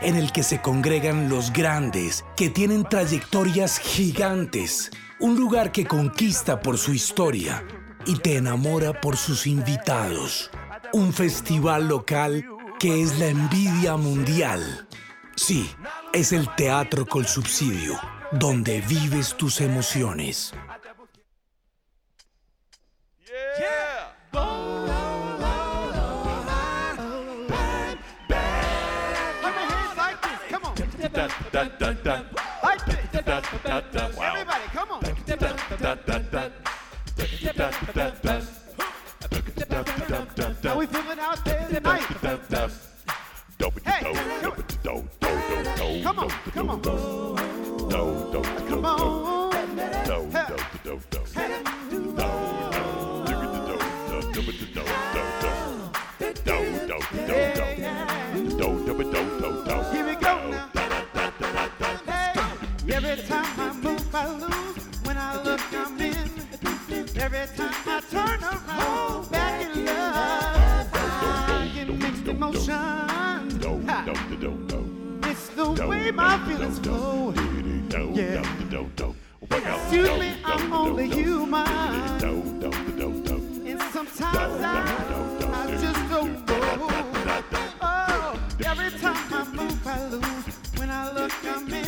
en el que se congregan los grandes, que tienen trayectorias gigantes. Un lugar que conquista por su historia y te enamora por sus invitados. Un festival local que es la envidia mundial. Sí, es el teatro con subsidio, donde vives tus emociones. Everybody, come on. How we feeling out there tonight? Hey, come on. Come on, come on. Come on. I lose. When I look, I'm in. Every time I turn around, back in love. I get mixed emotions. It's the way my feelings flow. Yeah. Excuse me, I'm only human. And sometimes I, I just don't know. Oh, every time I move, I lose. When I look, I'm in.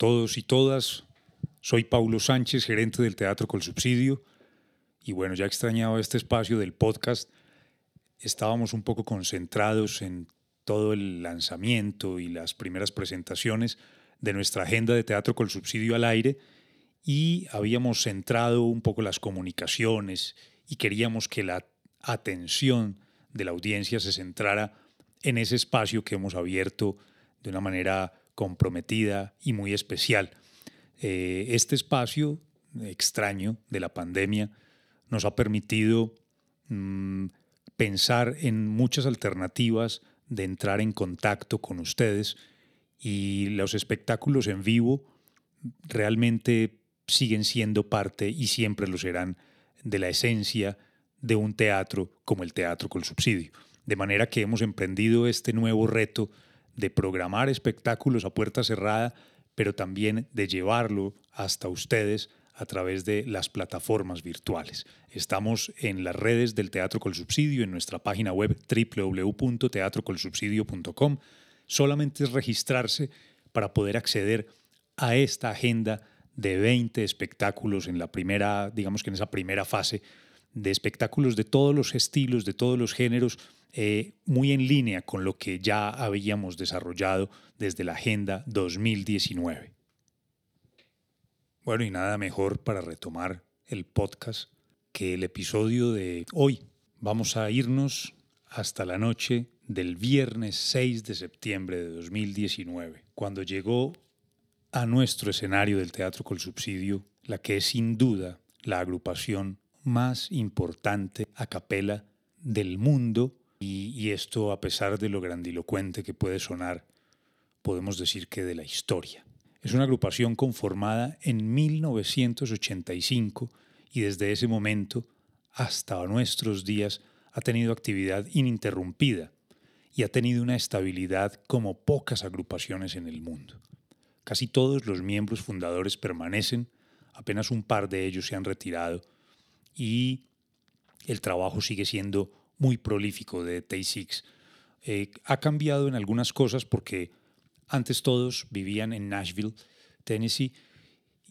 Todos y todas. Soy Paulo Sánchez, gerente del Teatro Col Subsidio. Y bueno, ya extrañaba este espacio del podcast. Estábamos un poco concentrados en todo el lanzamiento y las primeras presentaciones de nuestra agenda de Teatro Col Subsidio al aire y habíamos centrado un poco las comunicaciones y queríamos que la atención de la audiencia se centrara en ese espacio que hemos abierto de una manera comprometida y muy especial. Eh, este espacio extraño de la pandemia nos ha permitido mm, pensar en muchas alternativas de entrar en contacto con ustedes y los espectáculos en vivo realmente siguen siendo parte y siempre lo serán de la esencia de un teatro como el Teatro con Subsidio. De manera que hemos emprendido este nuevo reto de programar espectáculos a puerta cerrada, pero también de llevarlo hasta ustedes a través de las plataformas virtuales. Estamos en las redes del Teatro Col Subsidio, en nuestra página web www.teatrocolsubsidio.com. Solamente es registrarse para poder acceder a esta agenda de 20 espectáculos en la primera, digamos que en esa primera fase, de espectáculos de todos los estilos, de todos los géneros, eh, muy en línea con lo que ya habíamos desarrollado desde la Agenda 2019. Bueno, y nada mejor para retomar el podcast que el episodio de hoy. Vamos a irnos hasta la noche del viernes 6 de septiembre de 2019, cuando llegó a nuestro escenario del Teatro Col Subsidio la que es sin duda la agrupación más importante a capela del mundo y, esto a pesar de lo grandilocuente que puede sonar, podemos decir que de la historia. Es una agrupación conformada en 1985 y desde ese momento hasta nuestros días ha tenido actividad ininterrumpida y ha tenido una estabilidad como pocas agrupaciones en el mundo. Casi todos los miembros fundadores permanecen, apenas un par de ellos se han retirado y el trabajo sigue siendo muy prolífico de Tay Six. Eh, ha cambiado en algunas cosas porque antes todos vivían en Nashville, Tennessee,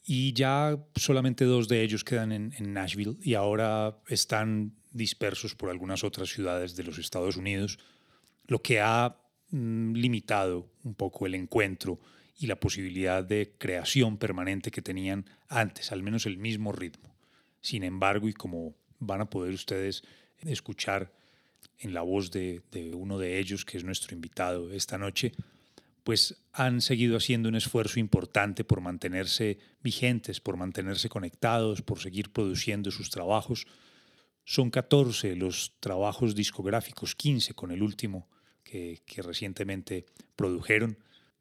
y ya solamente dos de ellos quedan en, Nashville y ahora están dispersos por algunas otras ciudades de los Estados Unidos, lo que ha mm, limitado un poco el encuentro y la posibilidad de creación permanente que tenían antes, al menos el mismo ritmo. Sin embargo, y como van a poder ustedes escuchar en la voz de, uno de ellos, que es nuestro invitado esta noche, pues han seguido haciendo un esfuerzo importante por mantenerse vigentes, por mantenerse conectados, por seguir produciendo sus trabajos. Son 14 los trabajos discográficos, 15 con el último que, recientemente produjeron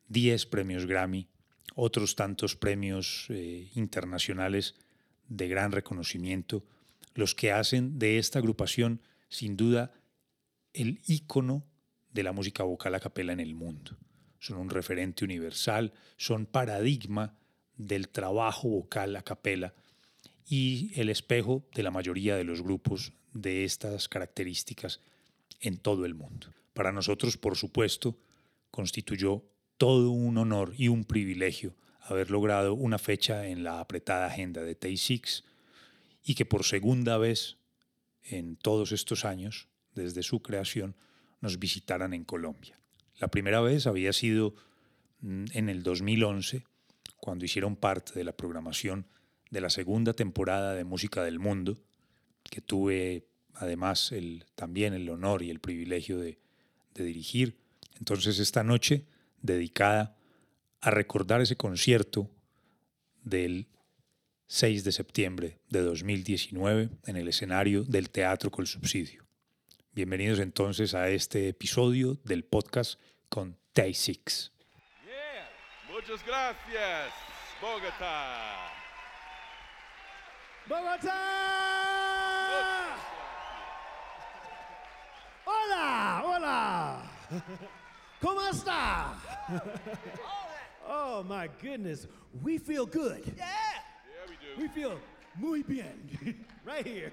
10 premios Grammy, otros tantos premios eh, internacionales de gran reconocimiento, los que hacen de esta agrupación sin duda el ícono de la música vocal a capela en el mundo. Son un referente universal, son paradigma del trabajo vocal a capela y el espejo de la mayoría de los grupos de estas características en todo el mundo. Para nosotros, por supuesto, constituyó todo un honor y un privilegio haber logrado una fecha en la apretada agenda de Tay Six y que por segunda vez en todos estos años, desde su creación, nos visitaran en Colombia. La primera vez había sido mm, en el 2011, cuando hicieron parte de la programación de la segunda temporada de Música del Mundo, que tuve además el, también el honor y el privilegio de, de dirigir. Entonces esta noche dedicada a recordar ese concierto del 6 de septiembre de 2019 en el escenario del Teatro Col Subsidio. Bienvenidos entonces a este episodio del podcast con Tay Six. Yeah. Muchas gracias, Bogotá. Bogotá. Hola, hola. ¿Cómo está? Oh my goodness, we feel good. Yeah. Yeah, we do. We feel muy bien right here.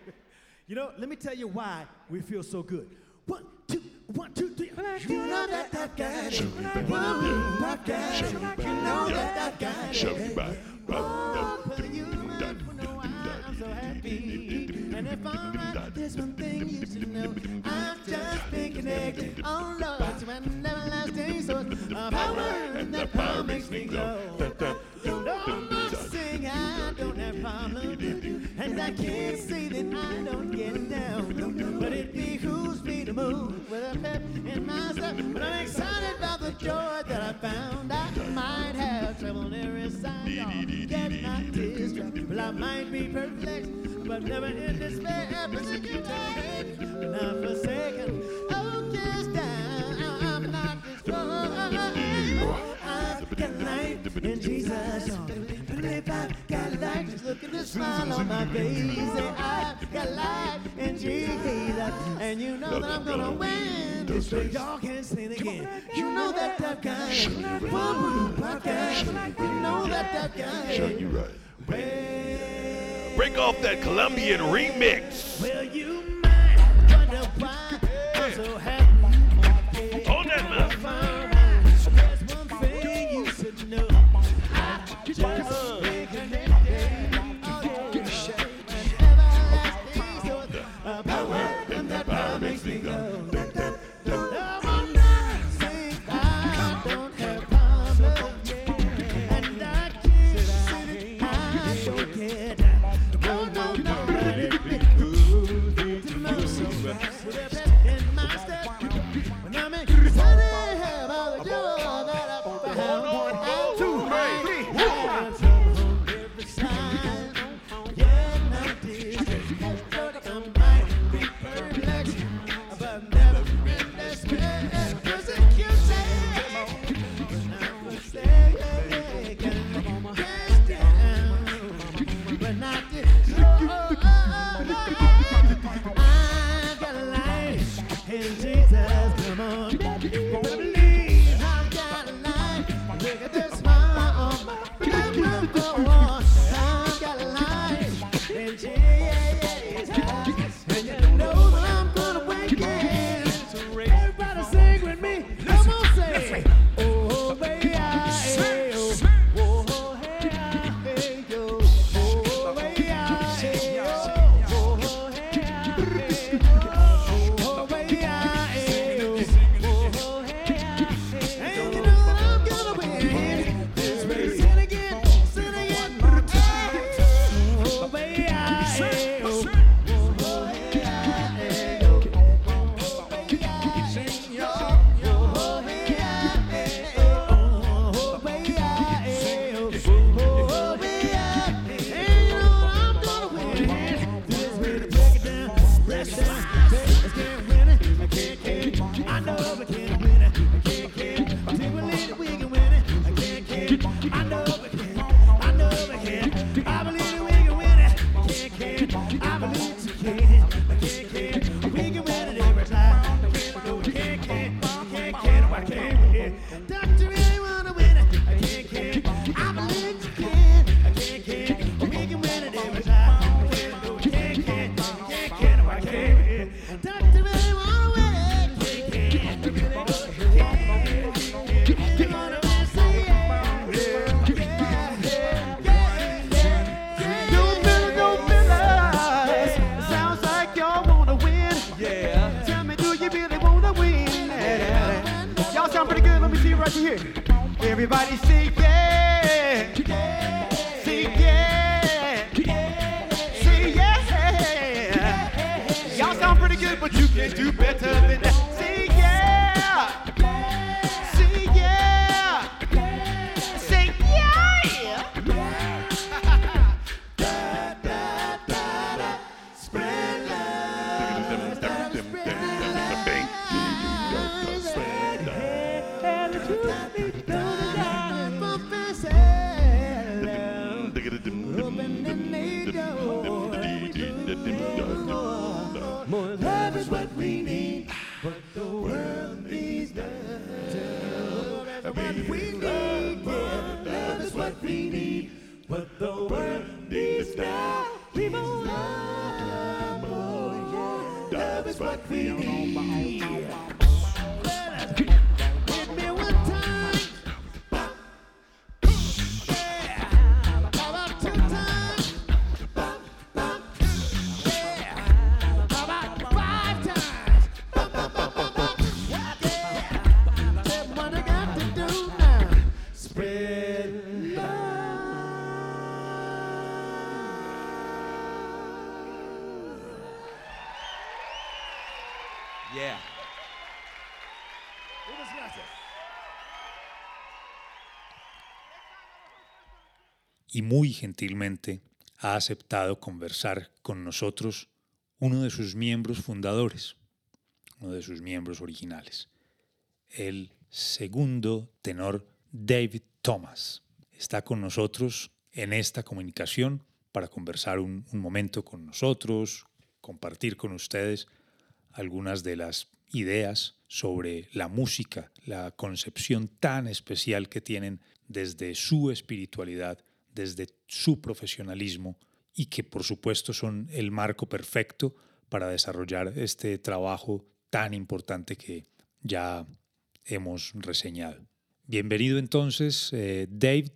You know, let me tell you why we feel so good. One, two, one, two, three. You know that that I've got it. You know I've me back. You know that that I've got it. Oh, for you, I know I'm so happy. And if I'm right, there's one thing you should know. I've just been connected, oh Lord, to an everlasting source of power, and that power makes me go. glow. You know I sing, I don't have problems, and I can't say that I don't get down, but it move with a pep in my step. But I'm excited about the joy that I found. I might have trouble every side. Get my tears dropped. Well, I might be perplexed, but never in despair. Persecuted, but not forsaken. Oh, just down. I'm not destroyed. I got life in Jesus. Just look at the smile on my face. I got life and Jesus. And you know that I'm gonna win this race. Y'all can't sing again. You know that that guy. One podcast. You know that that guy. You right. Break, off that Colombian remix. You wonder why I'm so happy. Everybody say. Muy gentilmente ha aceptado conversar con nosotros uno de sus miembros fundadores, uno de sus miembros originales, el segundo tenor David Thomas. Está con nosotros en esta comunicación para conversar un, momento con nosotros, compartir con ustedes algunas de las ideas sobre la música, la concepción tan especial que tienen desde su espiritualidad, desde su profesionalismo y que por supuesto son el marco perfecto para desarrollar este trabajo tan importante que ya hemos reseñado. Bienvenido entonces, eh, Dave.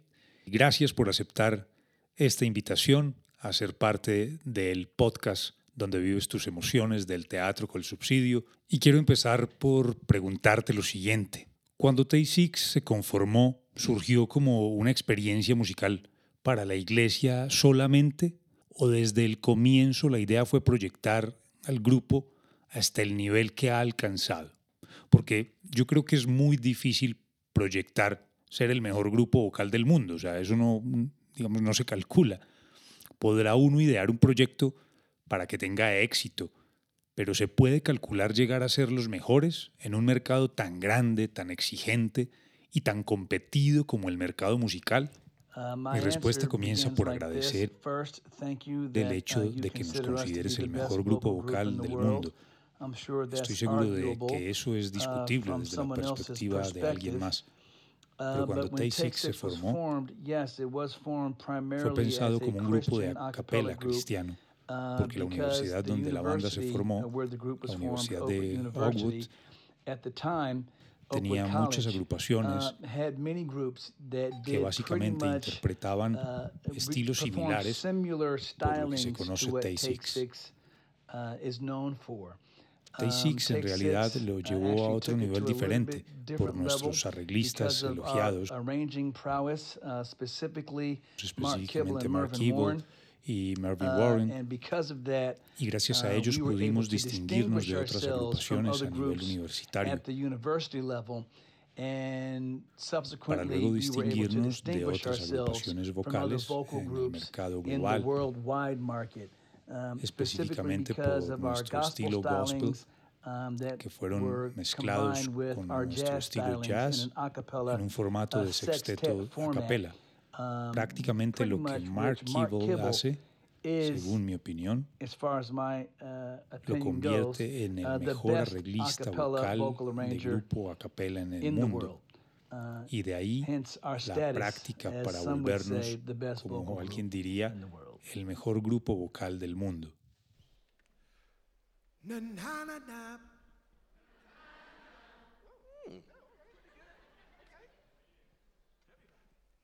Gracias por aceptar esta invitación a ser parte del podcast donde vives tus emociones del teatro con el subsidio. Y quiero empezar por preguntarte lo siguiente. Cuando Tay Six se conformó, ¿surgió como una experiencia musical para la iglesia solamente? ¿O desde el comienzo la idea fue proyectar al grupo hasta el nivel que ha alcanzado? Porque yo creo que es muy difícil proyectar ser el mejor grupo vocal del mundo. O sea, eso no, digamos, no se calcula. Podrá uno idear un proyecto para que tenga éxito, pero ¿se puede calcular llegar a ser los mejores en un mercado tan grande, tan exigente y tan competido como el mercado musical? Mi respuesta comienza por agradecer el hecho de que nos consideres el mejor grupo vocal del mundo. Estoy seguro de que eso es discutible desde la perspectiva de alguien más. Pero cuando Tay se formó, fue pensado como un grupo de a capella cristiano, porque la universidad donde la banda se formó, la Universidad de Oakwood, tenía muchas agrupaciones que básicamente interpretaban estilos similares por lo que se conoce Tay Six. Tay Six en realidad lo llevó a otro nivel diferente por nuestros arreglistas elogiados, específicamente Mark Kibble y Marvin Warren, y gracias a ellos pudimos distinguirnos de otras agrupaciones a nivel universitario. para luego distinguirnos de otras agrupaciones vocales en el mercado global, específicamente por nuestro estilo gospel, que fueron mezclados con nuestro estilo jazz en un formato de sexteto a capella. Prácticamente lo que Mark Kibble hace, según mi opinión, lo convierte en el mejor arreglista vocal de grupo a capella en el mundo. Y de ahí la práctica para volvernos, como alguien diría, el mejor grupo vocal del mundo.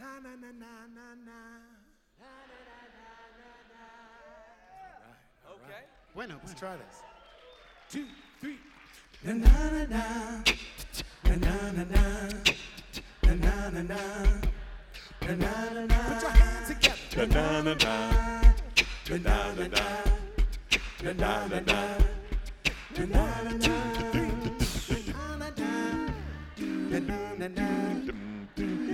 na. Na. Na na na na. Na na na na na na. Okay. Bueno, let's try this. Two, three. Na na na na. Na na na na. Na na na na. Na na na na. Put your hands together. Na na na na. Na na na na. Na na na na. Na na na na. Na na na na.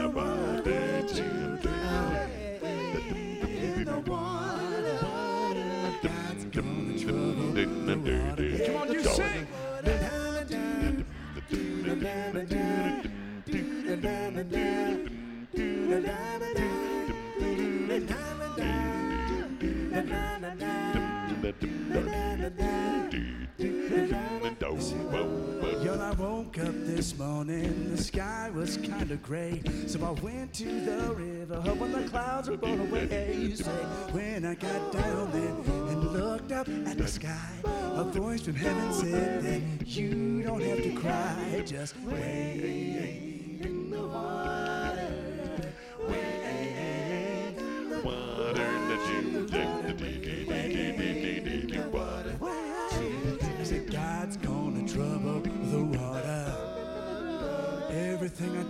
the water today. In the water. God's gonna trouble the water. Come on, you sing. Don't woke up this morning, the sky was kind of gray. So I went to the river, hoping the clouds would blow away. You say, when I got down there and looked up at the sky, a voice from heaven said that you don't have to cry, just wait in the water. Wait in the I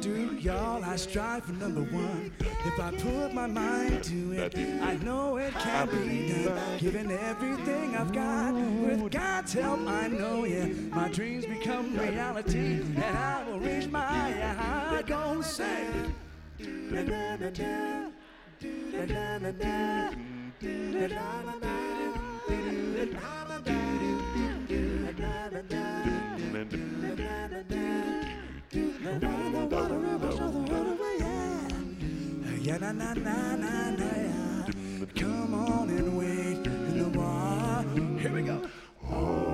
do, y'all, I strive for number one. If I put my mind to it, I know it can be done. Giving everything I've got, with God's help, I know, yeah, my dreams become reality, and I will reach my high goal. Say, Yeah, na na na na na yeah. Come on and wait in the bar. Here we go.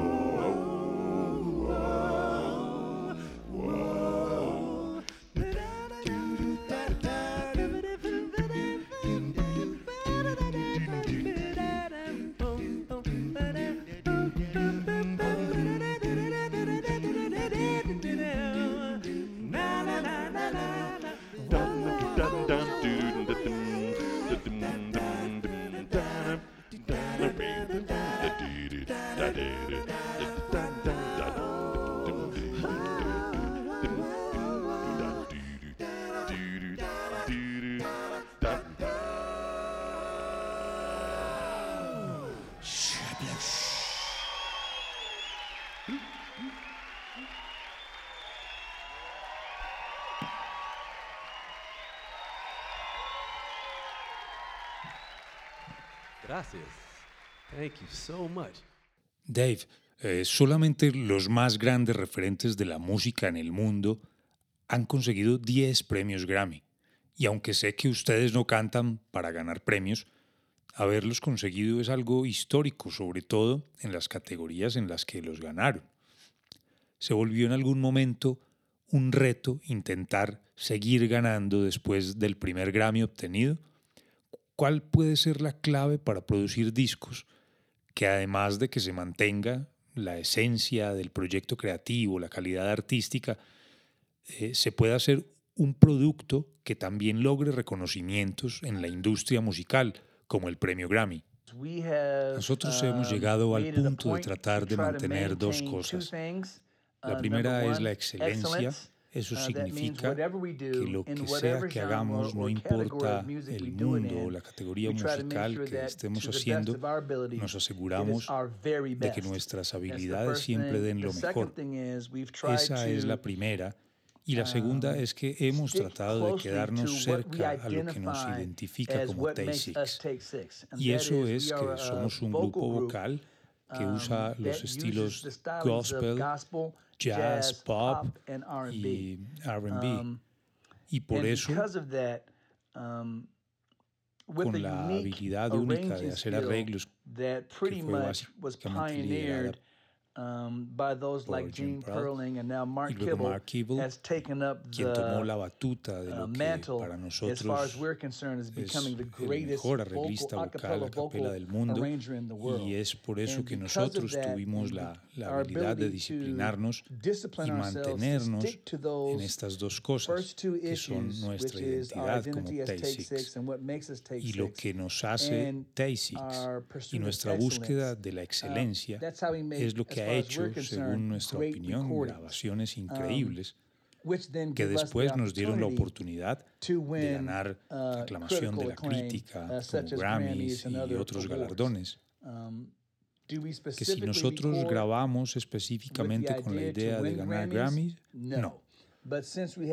Gracias. Thank you so much. Dave, eh, solamente los más grandes referentes de la música en el mundo han conseguido 10 premios Grammy. Y aunque sé que ustedes no cantan para ganar premios, haberlos conseguido es algo histórico, sobre todo en las categorías en las que los ganaron. ¿Se volvió en algún momento un reto intentar seguir ganando después del primer Grammy obtenido? ¿Cuál puede ser la clave para producir discos que además de que se mantenga la esencia del proyecto creativo, la calidad artística, eh, se pueda hacer un producto que también logre reconocimientos en la industria musical, como el premio Grammy? Nosotros hemos llegado al punto de tratar de mantener dos cosas. La primera es la excelencia. Eso significa que lo que sea que hagamos, no importa el mundo la categoría musical que estemos haciendo, nos aseguramos de que nuestras habilidades siempre den lo mejor. Esa es la primera. Y la segunda es que hemos tratado de quedarnos cerca a lo que nos identifica como Take Six. Y eso es que somos un grupo vocal que usa los estilos gospel, jazz, pop y RB. Y por eso, con la habilidad única de hacer arreglos que fue básicamente liderada um, by those like Gene Perling and now Mark Kibble, Mark Kibble, has taken up quien tomó la the batuta de uh, lo que mantle para as far as nosotros we're concerned es becoming the greatest vocal, arreglista a vocal del mundo. arranger in the world. y es por eso And que because of nosotros that, tuvimos la, la habilidad de disciplinarnos y mantenernos en estas dos cosas que son nuestra is identidad como identity as Take Take Six Six and what makes us Take y lo que nos hace and Take Six our y pursuit of nuestra búsqueda de la Uh, excelencia es lo que ha hecho, según nuestra opinión, grabaciones increíbles which then que después nos dieron la oportunidad de ganar uh, aclamación de la crítica uh, como Grammys y otros galardones. Um, Que si nosotros grabamos específicamente con la idea de ganar? Grammys, No.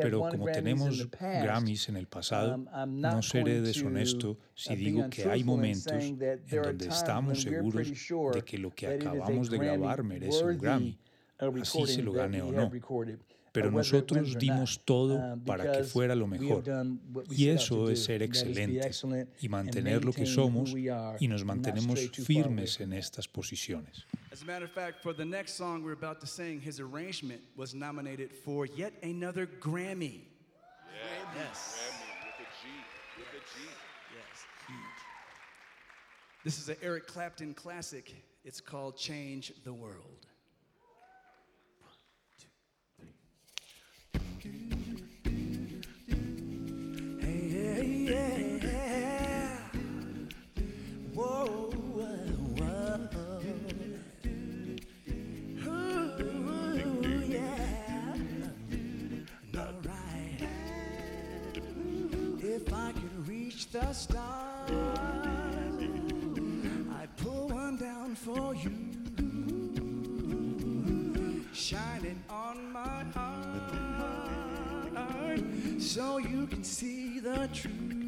Pero como tenemos Grammys en el pasado, um, no seré deshonesto uh, si digo que hay momentos en donde estamos seguros de que lo que acabamos de grabar merece un Grammy, así se lo gane o no. Pero nosotros dimos todo uh, para que fuera lo mejor. Y eso es ser and that is be excelente excellent y mantener lo que somos y nos mantenemos firmes en estas posiciones. As a matter of fact, for the next song we're about to sing, his arrangement was nominated for yet another Grammy. Yes. Yes, huge. This is an Eric Clapton classic. It's called Change the World. You can see the truth.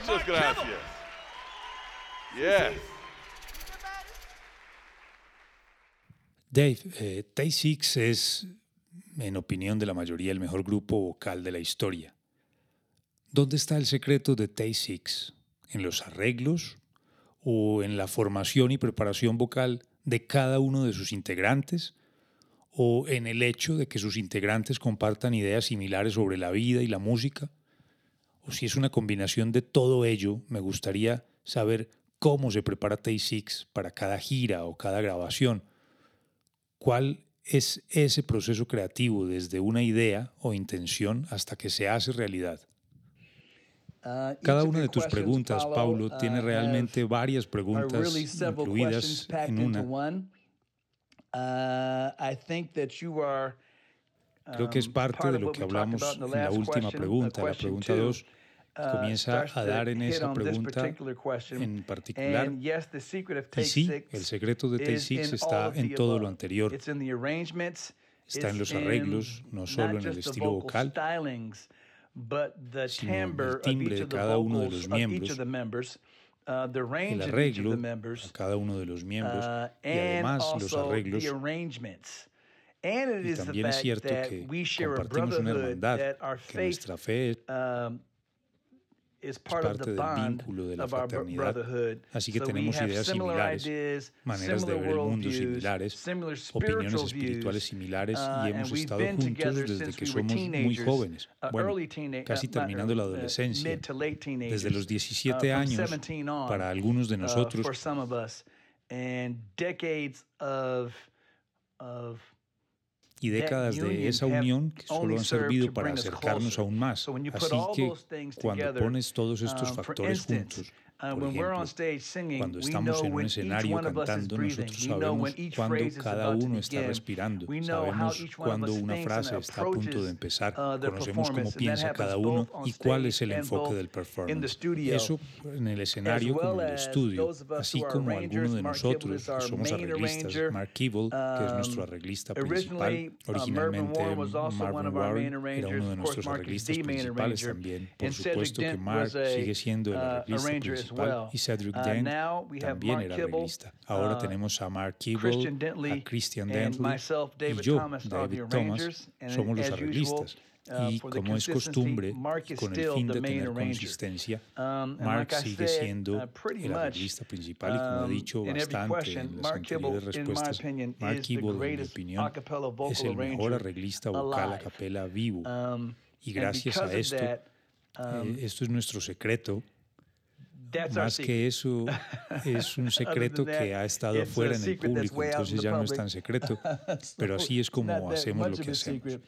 Muchas gracias. Yes. Dave, eh, Tay Six es, en opinión de la mayoría, el mejor grupo vocal de la historia. ¿Dónde está el secreto de Tay Six? ¿En los arreglos o en la formación y preparación vocal de cada uno de sus integrantes? ¿O en el hecho de que sus integrantes compartan ideas similares sobre la vida y la música? o si es una combinación de todo ello, me gustaría saber cómo se prepara Tay Six para cada gira o cada grabación. ¿Cuál es ese proceso creativo desde una idea o intención hasta que se hace realidad? Cada una de tus preguntas, Paulo, tiene realmente varias preguntas incluidas en una. Creo que es parte de lo que hablamos en la última pregunta, la pregunta 2 comienza a dar en esa pregunta en particular. Y sí, el secreto de Tay Six está en todo lo anterior. Está en los arreglos, no solo en el estilo vocal, sino en el timbre de cada uno de los miembros, el arreglo a cada uno de los miembros y además los arreglos y también es cierto que compartimos una hermandad, que nuestra fe es parte del vínculo de la fraternidad. Así que tenemos ideas similares, maneras de ver el mundo similares, opiniones espirituales similares y hemos estado juntos desde que somos muy jóvenes, bueno, casi terminando la adolescencia, desde los 17 años para algunos de nosotros y décadas de esa unión que solo han servido para acercarnos aún más. Así que cuando pones todos estos factores juntos, por ejemplo, cuando estamos en un escenario cantando, nosotros sabemos cuándo cada uno está respirando, sabemos cuándo una frase está a punto de empezar, conocemos cómo piensa cada uno y cuál es el enfoque del performance. Eso en el escenario como en el estudio, así como algunos de nosotros que somos arreglistas, Mark Keeble, que es nuestro arreglista principal, originalmente Marvin Warren era uno de nuestros arreglistas principales también. Por supuesto que Mark sigue siendo el arreglista principal y Cedric Dent también era arreglista. Ahora tenemos a Mark Kibble, a Christian Dentley y yo, David Thomas, somos los arreglistas. Y como es costumbre, con el fin de tener consistencia, Mark sigue siendo el arreglista principal y como he dicho bastante en las anteriores respuestas, Mark Kibble, en mi opinión, es el mejor arreglista vocal a capela vivo. Y gracias a esto, eh, esto es nuestro secreto, más que eso, es un secreto que ha estado fuera en el público, entonces ya no es tan secreto. Pero así es como hacemos lo que hacemos.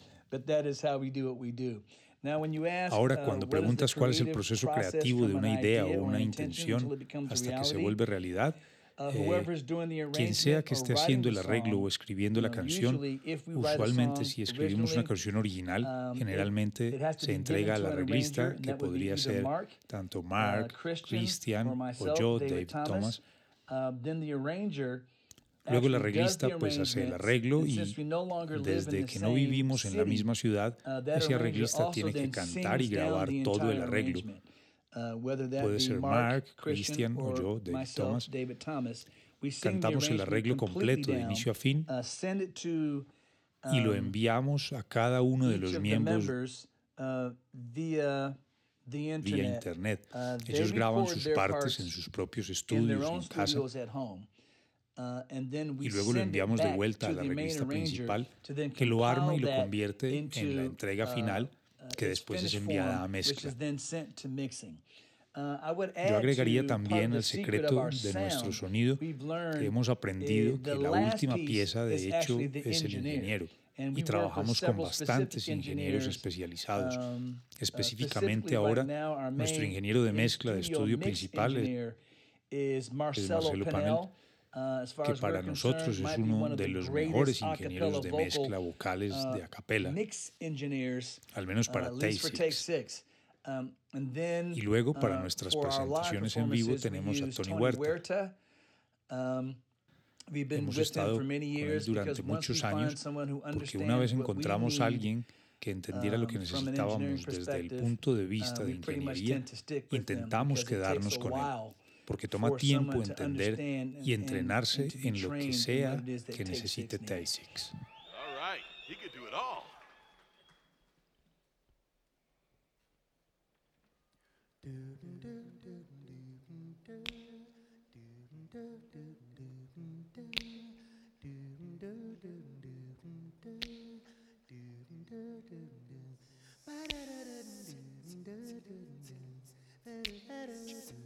Ahora, cuando preguntas cuál es el proceso creativo de una idea o una intención hasta que se vuelve realidad, eh, quien sea que esté haciendo el arreglo o escribiendo la canción, usualmente si escribimos una canción original, generalmente se entrega al arreglista, que podría ser tanto Mark, Christian o yo, Dave Thomas. Luego el arreglista pues hace el arreglo y desde que no vivimos en la misma ciudad, ese arreglista tiene que cantar y grabar todo el arreglo puede ser Mark, Christian o yo, David Thomas, cantamos el arreglo completo de inicio a fin y lo enviamos a cada uno de los miembros vía internet. Ellos graban sus partes en sus propios estudios en casa. y luego lo enviamos de vuelta a la revista principal que lo arma y lo convierte en la entrega final que después es enviada a mezcla. Yo agregaría también el secreto de nuestro sonido. Que hemos aprendido que la última pieza, de hecho, es el ingeniero. Y trabajamos con bastantes ingenieros especializados. Específicamente ahora, nuestro ingeniero de mezcla de estudio principal es Marcelo Panel que para nosotros es uno de los mejores ingenieros de mezcla vocales de a capella, al menos para Take Six. Y luego para nuestras presentaciones en vivo tenemos a Tony Huerta. Hemos estado con él durante muchos años porque una vez encontramos a alguien que entendiera lo que necesitábamos desde el punto de vista de ingeniería, intentamos quedarnos con él porque toma tiempo entender y entrenarse en lo que sea que necesite Tay-Six.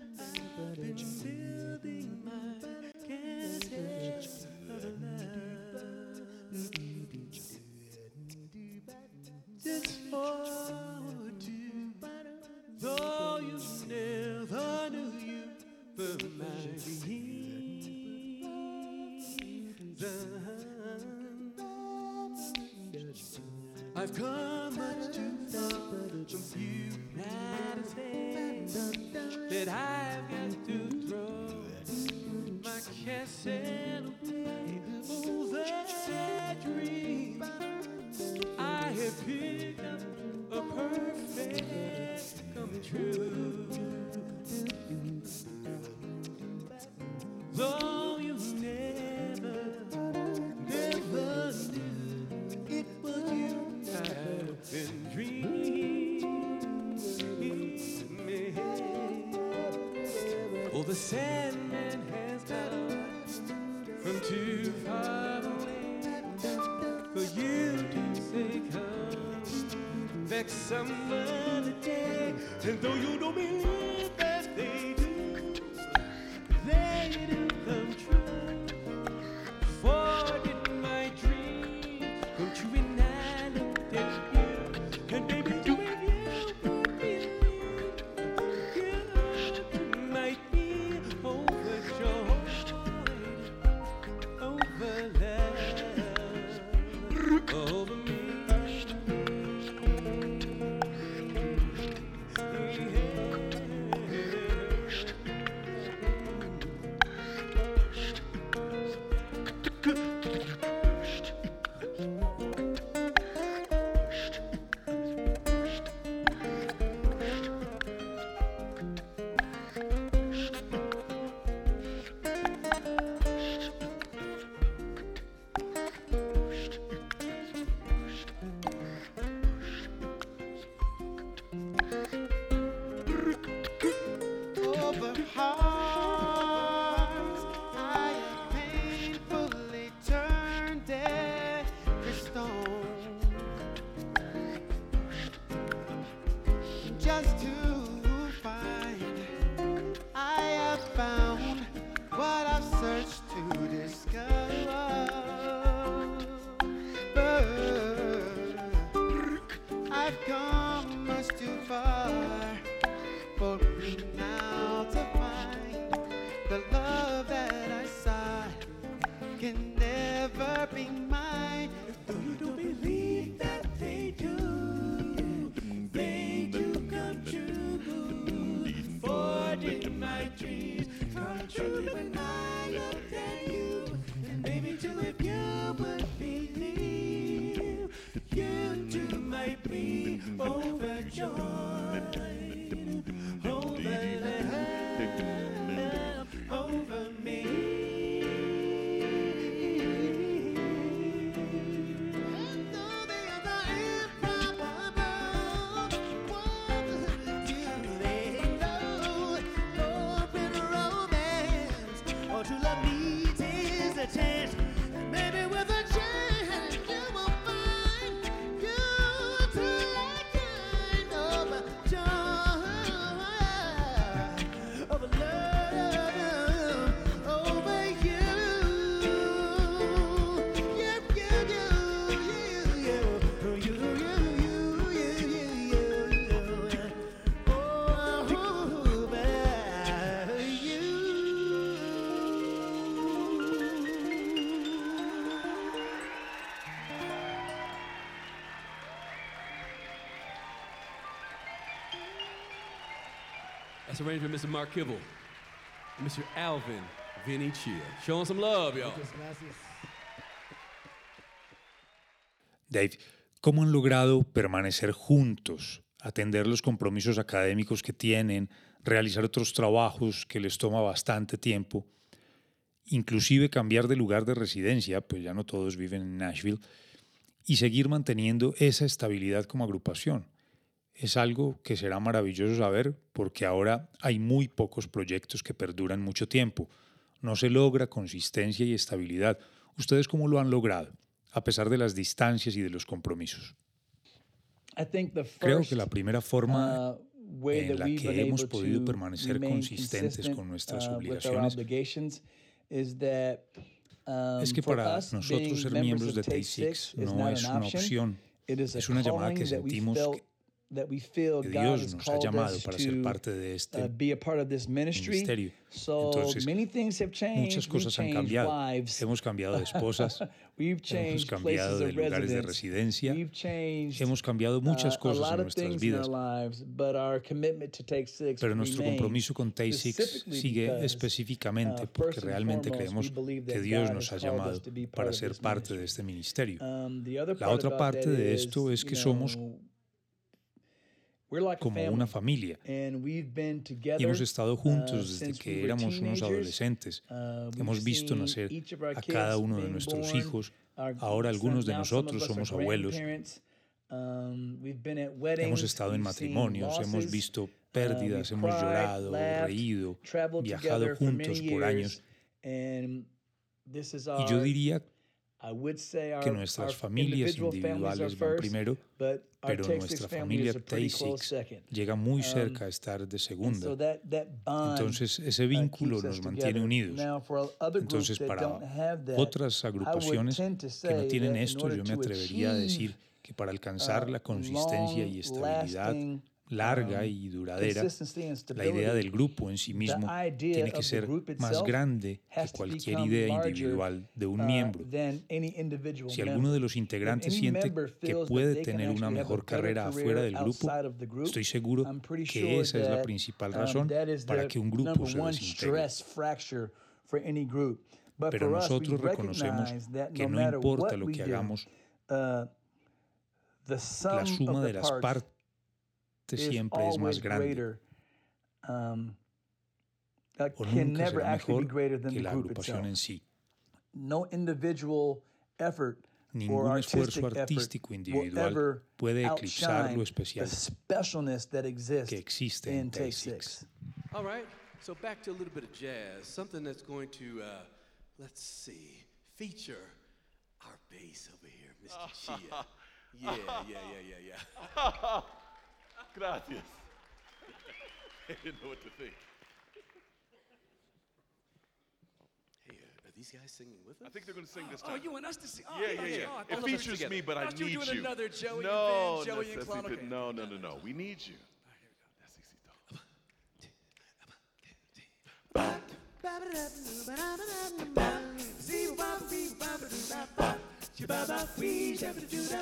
I've come much too far from humanity that I've got some day. And though you don't believe That's arrangement, Mr. Mark Kibble. and Mr. Alvin Vinny Chia. Showing some love, y'all. Dave, ¿cómo han logrado permanecer juntos, atender los compromisos académicos que tienen, realizar otros trabajos que les toma bastante tiempo, inclusive cambiar de lugar de residencia, pues ya no todos viven en Nashville, y seguir manteniendo esa estabilidad como agrupación. Es algo que será maravilloso saber porque ahora hay muy pocos proyectos que perduran mucho tiempo. No se logra consistencia y estabilidad. ¿Ustedes cómo lo han logrado, a pesar de las distancias y de los compromisos? Creo que la primera forma uh, en la que hemos podido permanecer consistentes consistent, con nuestras uh, obligaciones um, es que para nosotros ser miembros de Take Six no es una opción, es una llamada que sentimos que that we feel que God Dios has nos ha called llamado us para ser to parte de este uh, be a part of this ministry. ministerio. So Entonces, many things have changed. muchas We've cosas han changed cambiado. Hemos cambiado de esposas, hemos cambiado de lugares de residencia, We've changed hemos cambiado muchas uh, cosas en nuestras vidas. our lives, but our commitment to Take Six Pero nuestro compromiso con Take Six sigue específicamente uh, porque realmente creemos we believe that que Dios God nos ha has called us llamado to be part para of ser this parte de ministry. este ministerio. Um, La otra parte de esto es que somos como una familia y together, hemos estado uh, juntos desde since que éramos unos adolescentes. Uh, Hemos visto nacer a cada uno de nuestros hijos. Ahora algunos de nosotros somos abuelos. Um, Hemos estado en matrimonios, hemos visto uh, pérdidas, hemos llorado, reído, traveled viajado juntos por años. Y yo diría que nuestras our familias individual families are individuales van first, primero, but our pero nuestra familia is a pretty Take close Six second. llega muy Um, cerca a estar de segunda. Entonces ese uh, vínculo keeps us nos mantiene unidos. Now, for other groups Entonces that para otras I would agrupaciones que no say tienen esto, yo me to atrevería a achieve, decir que para alcanzar la consistencia y estabilidad larga um, y duradera, la idea del grupo en sí mismo tiene que ser más grande que cualquier idea individual de un uh, miembro. Si alguno de los integrantes siente que puede tener una mejor carrera afuera del grupo, estoy seguro que esa es la principal um, razón para que un grupo se desintegre. Pero nosotros reconocemos que no importa lo que hagamos, uh, la suma de las partes is siempre es más grande. Um, o can nunca never será actually be mejor greater than que the la agrupación en sí. No individual effort or Ningún esfuerzo artístico individual puede eclipsar lo especial the specialness that exists que existe in en Take. Six. All right, so back to a little bit of jazz, something that's going to, uh, let's see, feature our bass over here, Mr. Chia. Yeah, yeah, yeah, yeah, yeah. Gracias. I didn't know what to think. Hey, uh, are these guys singing with us? I think they're going to sing this Oh, time. you want us to sing? Oh, yeah, I yeah, yeah. you- oh, it all features me, but I thought you were need doing you. another Joey no, and Vin, Joey and Clown. Okay. no, no, no, no. We need you. I found you just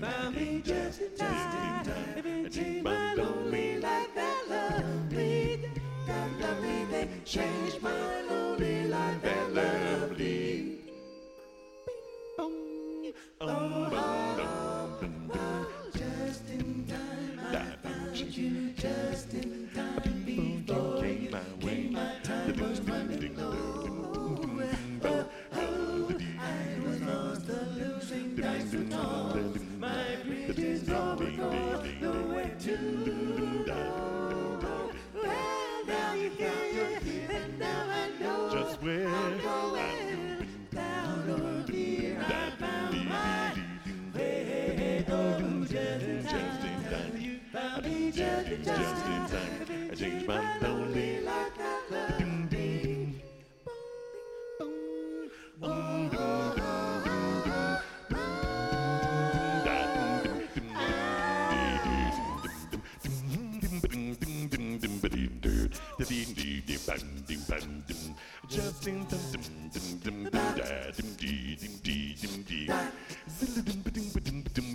time. You found me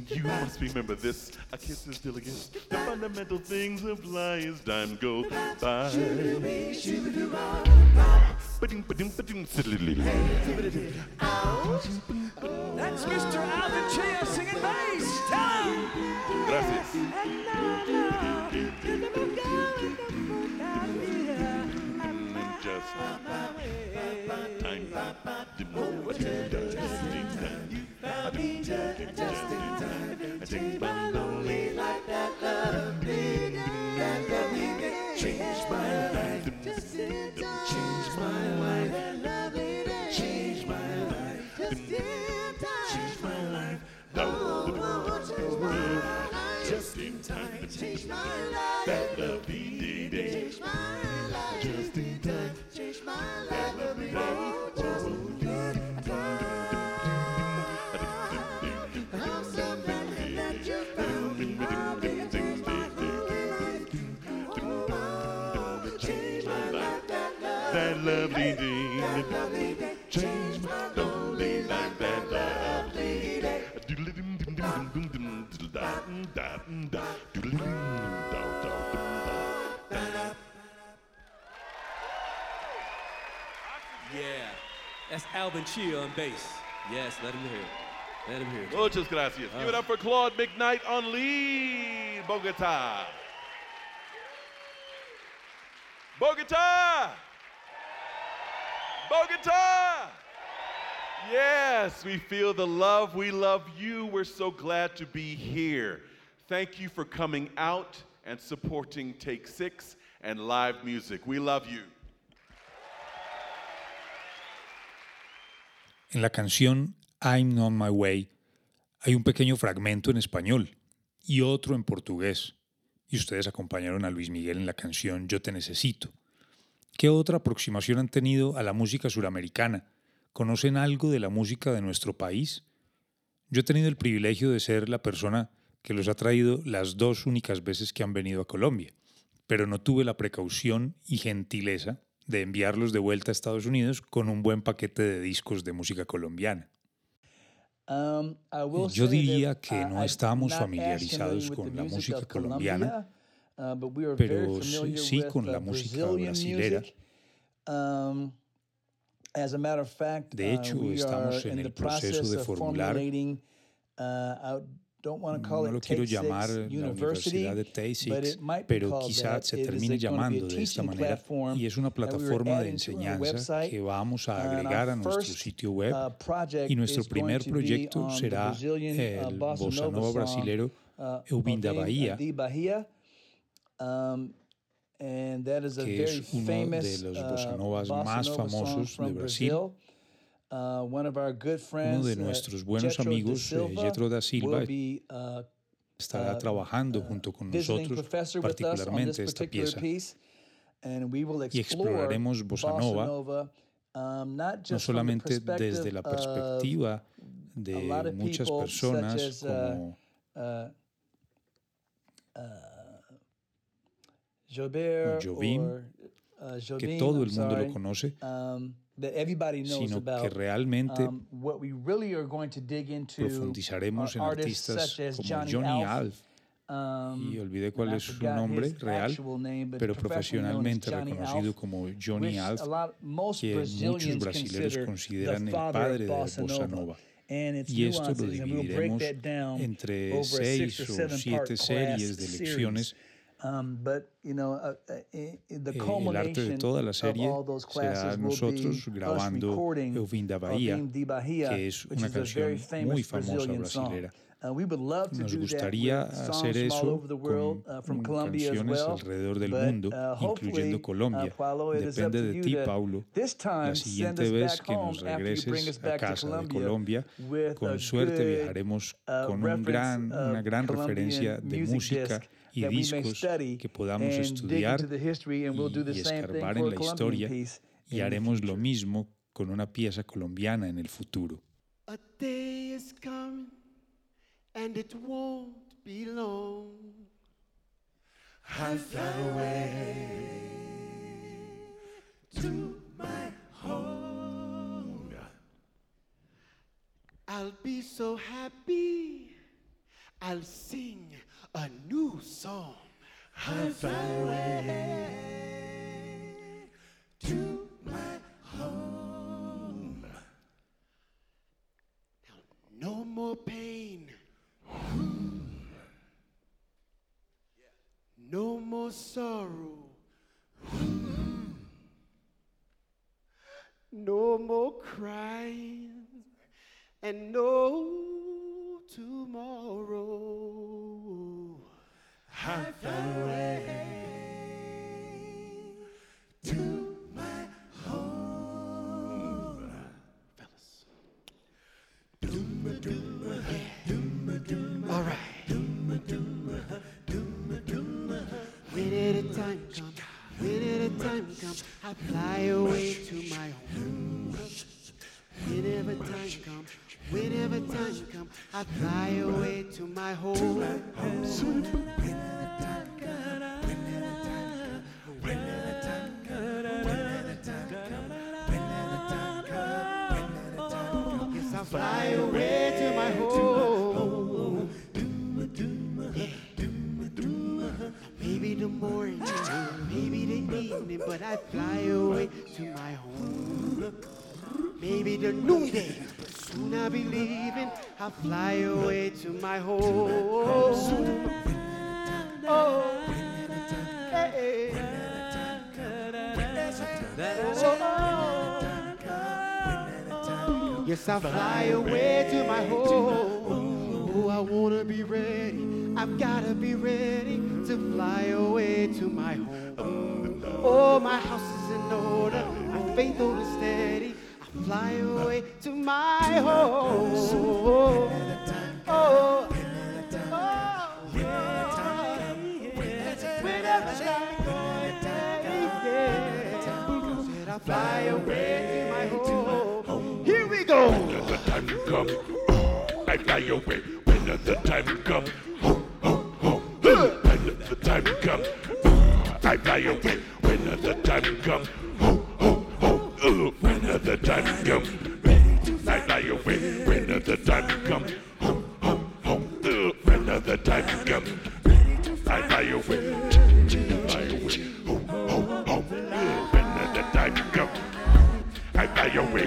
You must remember this. A kiss is still. The fundamental things apply as time goes by. Ba-dum, ba-dum, ba-dum, zilla, That's Mr. Alvin Chia singing bass. Tell him. Gracias. Just time. Alvin Chia on bass. Yes, let him hear. Let him hear. Muchas gracias. Give it up for Claude McKnight on lead, Bogota. Bogota! Bogota! Yes, we feel the love. We love you. We're so glad to be here. Thank you for coming out and supporting Take Six and live music. We love you. En la canción I'm on my way hay un pequeño fragmento en español y otro en portugués. Y ustedes acompañaron a Luis Miguel en la canción Yo te necesito. ¿Qué otra aproximación han tenido a la música suramericana? ¿Conocen algo de la música de nuestro país? Yo he tenido el privilegio de ser la persona que los ha traído las dos únicas veces que han venido a Colombia, pero no tuve la precaución y gentileza de enviarlos de vuelta a Estados Unidos con un buen paquete de discos de música colombiana. Um, Yo diría que uh, no estamos familiarizados con la música colombiana, Colombia, but we are very pero sí, con la música brasilera. Um, De uh, hecho, estamos en el proceso de formular- no lo quiero llamar la University, Universidad de but Tay-Six, pero called quizá that. se termine llamando de esta manera y es una plataforma de enseñanza que vamos a agregar a nuestro sitio web uh, y nuestro primer proyecto será Brazilian, uh, el bossa nova brasilero uh, Eubinda Bahia. Um, and that is a que very es uno famous de los bossa novas más famosos de Brasil. Uno de uh, nuestros buenos amigos, eh, Jethro da Silva, will be, uh, estará uh, trabajando uh, junto con nosotros professor with us on this particularmente esta pieza. piece, and we will Y explore exploraremos bossa nova, um, not no just from the solamente desde la perspective of perspectiva de muchas people, personas uh, como uh, uh, Jobim, uh, que todo el mundo lo conoce, that everybody knows sino about. que realmente what we really are going to dig into profundizaremos en artistas como Johnny, Alf, um, y olvidé cuál es su nombre real, pero profesionalmente reconocido Alf, como Johnny Alf, que muchos brasileños consider consideran el padre de bossa bossa nova. Y esto lo dividiremos entre seis o siete series de lecciones. Series. But you know, the el arte de toda la serie all those será nosotros grabando de Bahia, que es una is a very canción muy famous famosa Brazilian song. brasilera. Uh, we would love to Nos do that gustaría hacer eso over the world, con uh, from Colombia as canciones well. alrededor del But, mundo, uh, hopefully, incluyendo Colombia. Paulo, it is up Depende to de ti, Paulo. this time La send siguiente us vez back que home nos after you bring regreses us a back to casa de Colombia Colombia, with a con suerte viajaremos con un reference gran, una of gran Colombian referencia de music música disc y that we may discos study que podamos and dig estudiar into the history, and we'll do the y same thing escarbar for en la historia y haremos lo future. mismo con una pieza colombiana en el futuro. A day is coming, and it won't be long. I fly away to my home. I'll be so happy. I'll sing a new song. I fly away to my home. Now, no more pain No more sorrow. Hmm. No more crying and no tomorrow. I fly away time comes, whenever time comes, I fly away to my home. Whenever time comes, whenever time comes, I fly away to my home. Whenever time comes, whenever time comes, whenever time comes, whenever time comes, whenever time comes, I fly away. Morning, maybe the evening, but I fly away to my home. Maybe the noonday, but soon I'll be leaving. I'll fly away to my home. Oh, hey, Oh. Yes, I fly away to my home. Oh, I wanna be ready. I've gotta be ready to fly away to my home. Oh, my house is in order. My faith hold is steady. I fly away to my home. Oh, oh, I fly away to my home. Here we go. When the time come, I fly away. When the time come, ho, ho, ho. When the time come, I fly away. When the time come, ho, ho, ho. When the time come, I fly away. When the time come, ho, ho, ho. When the time come, I fly away. Fly away. Ho, ho, ho. When the time come. I fly away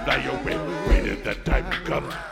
and I await, waited The time comes.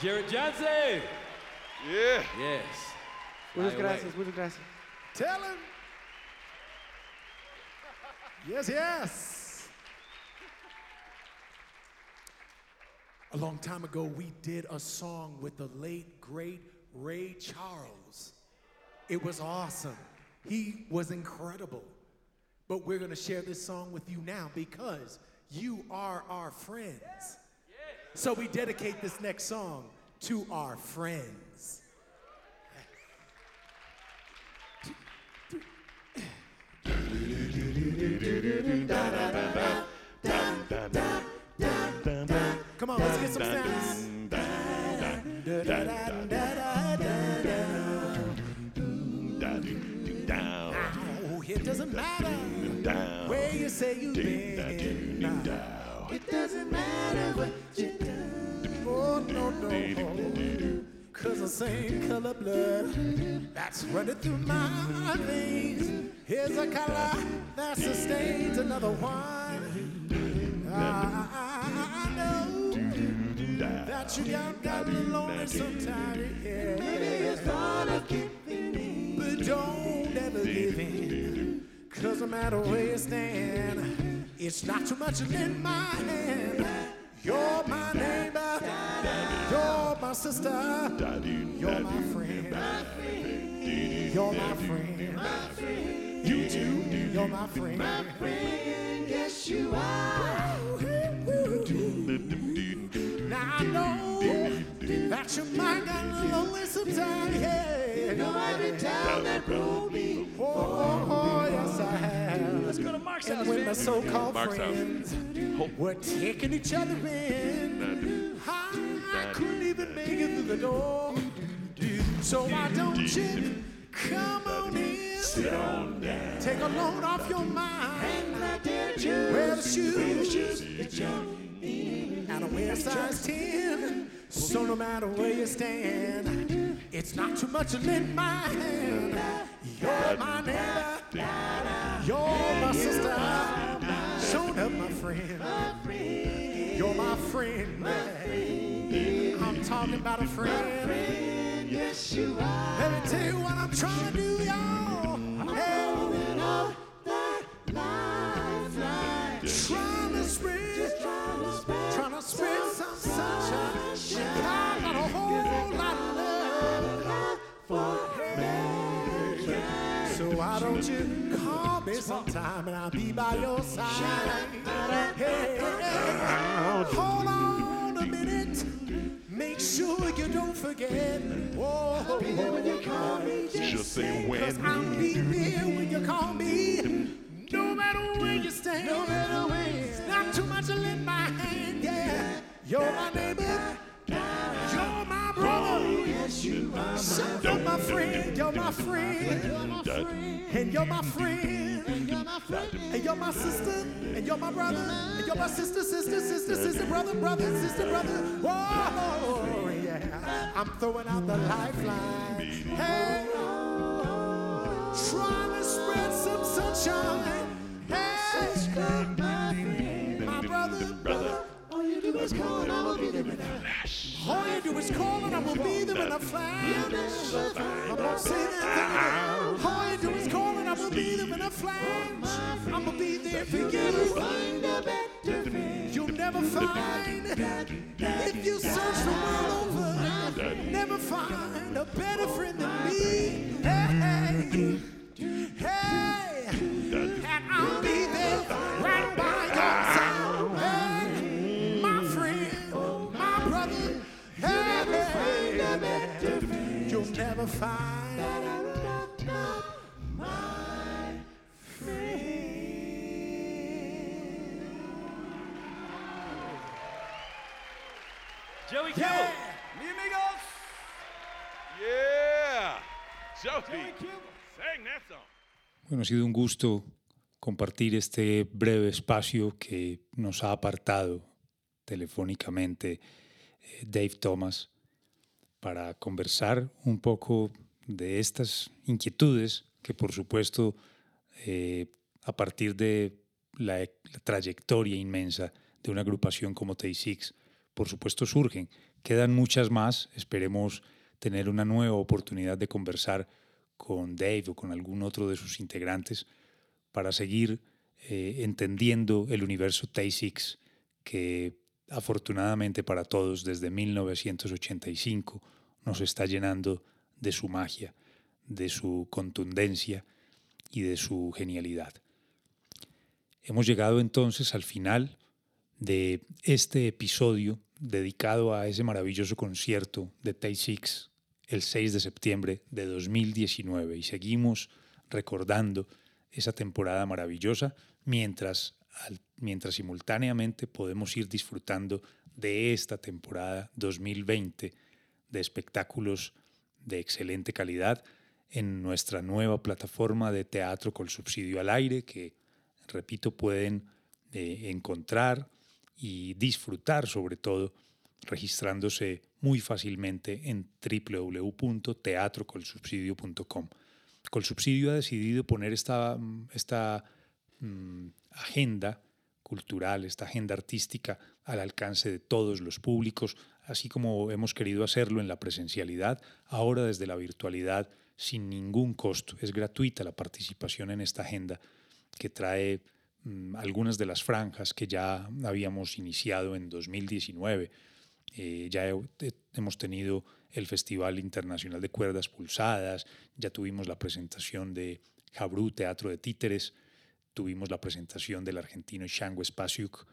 Jared Johnson. Yeah. Yes. Muchas Fly away. gracias, muchas gracias. Tell him. Yes, yes. A long time ago, we did a song with the late, great Ray Charles. It was awesome. He was incredible. But we're going to share this song with you now because you are our friends. So we dedicate this next song to our friends. Come on, let's get some sounds. Oh, it doesn't matter where you say you've been. It doesn't matter what. Oh, no. Cause the same color blood that's running through my veins. Here's a color that sustains another one. I, know that you got got lonely sometimes. Yeah. Maybe it's of giving me. But don't ever give in. Cause no matter where you stand, it's not too much in my hand. You're my neighbor. You're my sister. You're my friend. You're my friend. You too. You're my friend. Yes, you are. Now I know that you might get lonely sometimes. Yeah. know every time that road me. Oh, oh, Mark's And house, when man. my so-called Mark's house. friends were taking each other in, I couldn't even make it through the door. So why don't you come on in? Sit on down. Take a load off your mind. i Wear the shoes. And I wear size 10. So no matter where you stand, it's not too much to lend my hand. You're my neighbor. You're my sister. Showed up, my friend. You're my friend. I'm talking about a friend. Yes, you are. Let me tell you what I'm trying to do, y'all. Hey, Moving up that lifeline. trying to spread, Trying to spend trying to spread some sunshine. Me sometime and I'll be by your side? Hey, hold on a minute. Make sure you don't forget. Whoa, when you call me, Just say Cause when. I'll be there when you call me. No matter where you stand. No matter where It's not too much to lend my hand, yeah. You're my neighbor. You're my brother. Yes, you are. So you're my friend. You're my friend. And you're my friend. And you're my sister. And you're my brother. And you're my sister, sister, sister, sister, brother, brother, sister, brother. Whoa, yeah. I'm throwing out the lifeline. Hey. Trying to spread some sunshine. Hey, is call and I will be there in a All you do is call and I will be there in a flash. I'm gonna say that thing. All you do is call and I will be there in a flash. I'm gonna be there for you. You'll Find a better friend. You'll never find, if you search the world over, never find a better friend than me. Hey, hey, and I'll be there find my Joey Kimball. Yeah. Mi amigos. Yeah. Joey. Sang that song. Bueno, ha sido un gusto compartir este breve espacio que nos ha apartado telefónicamente eh, Dave Thomas para conversar un poco de estas inquietudes que por supuesto eh, a partir de la, la trayectoria inmensa de una agrupación como Tay6 por supuesto surgen. Quedan muchas más, esperemos tener una nueva oportunidad de conversar con Dave o con algún otro de sus integrantes para seguir eh, entendiendo el universo Tay6 que afortunadamente para todos desde 1985 nos está llenando de su magia, de su contundencia y de su genialidad. Hemos llegado entonces al final de este episodio dedicado a ese maravilloso concierto de Tay6 el 6 de septiembre de 2019 y seguimos recordando esa temporada maravillosa mientras, mientras simultáneamente podemos ir disfrutando de esta temporada 2020 de espectáculos de excelente calidad en nuestra nueva plataforma de teatro con subsidio al aire que, repito, pueden eh, encontrar y disfrutar sobre todo registrándose muy fácilmente en www.teatrocolsubsidio.com. Colsubsidio ha decidido poner esta, mm, esta mm, agenda cultural, esta agenda artística al alcance de todos los públicos, así como hemos querido hacerlo en la presencialidad, ahora desde la virtualidad sin ningún costo. Es gratuita la participación en esta agenda que trae mm, algunas de las franjas que ya habíamos iniciado en 2019. Eh, ya he- he- hemos tenido el Festival Internacional de Cuerdas Pulsadas, ya tuvimos la presentación de Jabrú, Teatro de Títeres, tuvimos la presentación del argentino Shango Spasiuk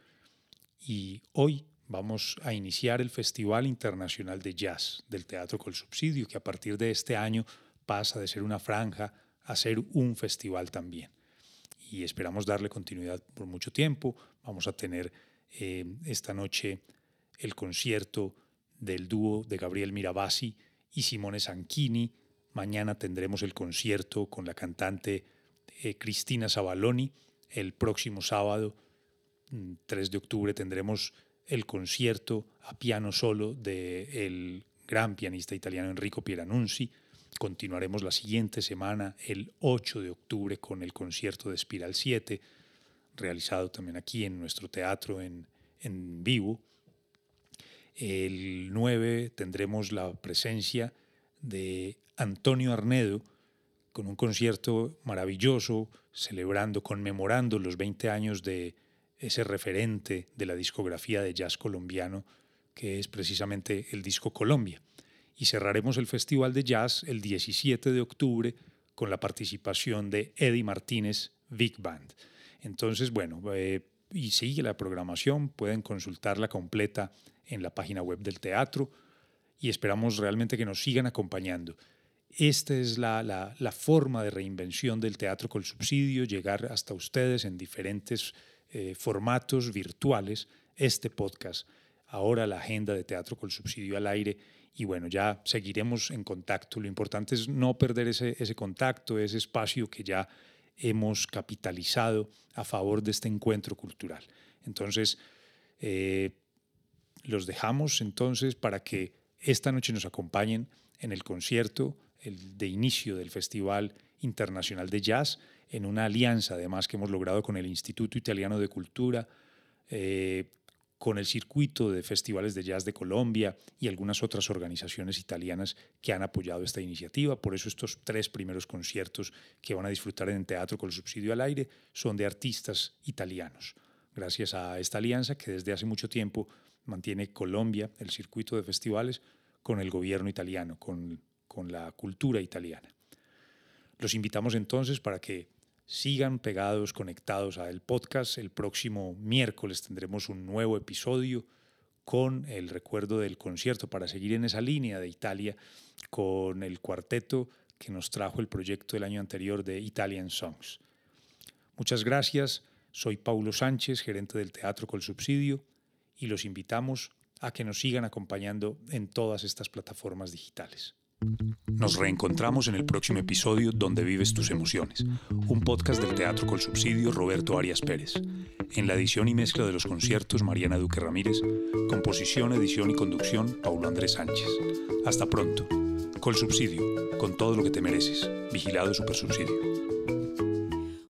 y hoy vamos a iniciar el Festival Internacional de Jazz del Teatro Col Subsidio, que a partir de este año pasa de ser una franja a ser un festival también. Y esperamos darle continuidad por mucho tiempo. Vamos a tener eh, esta noche el concierto del dúo de Gabriel Mirabasi y Simone Sanchini. Mañana tendremos el concierto con la cantante eh, Cristina Savaloni. El próximo sábado, mm, 3 de octubre, tendremos el concierto a piano solo del gran pianista italiano Enrico Pieranunzi. Continuaremos la siguiente semana, el 8 de octubre, con el concierto de Espiral 7, realizado también aquí en nuestro teatro en, en vivo. El 9 tendremos la presencia de Antonio Arnedo con un concierto maravilloso, celebrando, conmemorando los 20 años de ese referente de la discografía de jazz colombiano, que es precisamente el disco Colombia. Y cerraremos el Festival de Jazz el 17 de octubre con la participación de Eddie Martínez Big Band. Entonces, bueno, eh, y sigue la programación, pueden consultarla completa en la página web del teatro y esperamos realmente que nos sigan acompañando. Esta es la, la, forma de reinvención del teatro con subsidio, llegar hasta ustedes en diferentes eh, formatos virtuales, este podcast, ahora la agenda de teatro con subsidio al aire y bueno, ya seguiremos en contacto. Lo importante es no perder ese, ese contacto, ese espacio que ya hemos capitalizado a favor de este encuentro cultural. Entonces, eh, los dejamos entonces para que esta noche nos acompañen en el concierto el de inicio del Festival Internacional de Jazz, en una alianza además que hemos logrado con el Instituto Italiano de Cultura, eh, con el circuito de festivales de jazz de Colombia y algunas otras organizaciones italianas que han apoyado esta iniciativa. Por eso estos tres primeros conciertos que van a disfrutar en teatro con el subsidio al aire son de artistas italianos. Gracias a esta alianza que desde hace mucho tiempo mantiene Colombia, el circuito de festivales, con el gobierno italiano, con, con la cultura italiana. Los invitamos entonces para que sigan pegados, conectados al podcast. El próximo miércoles tendremos un nuevo episodio con el recuerdo del concierto para seguir en esa línea de Italia con el cuarteto que nos trajo el proyecto del año anterior de Italian Songs. Muchas gracias. Soy Paulo Sánchez, gerente del Teatro Col Subsidio, y los invitamos a que nos sigan acompañando en todas estas plataformas digitales. Nos reencontramos en el próximo episodio Donde vives tus emociones, un podcast del Teatro Col Subsidio Roberto Arias Pérez. En la edición y mezcla de los conciertos Mariana Duque Ramírez, composición, edición y conducción Paulo Andrés Sánchez. Hasta pronto. Col Subsidio, con todo lo que te mereces. Vigilado Super Subsidio.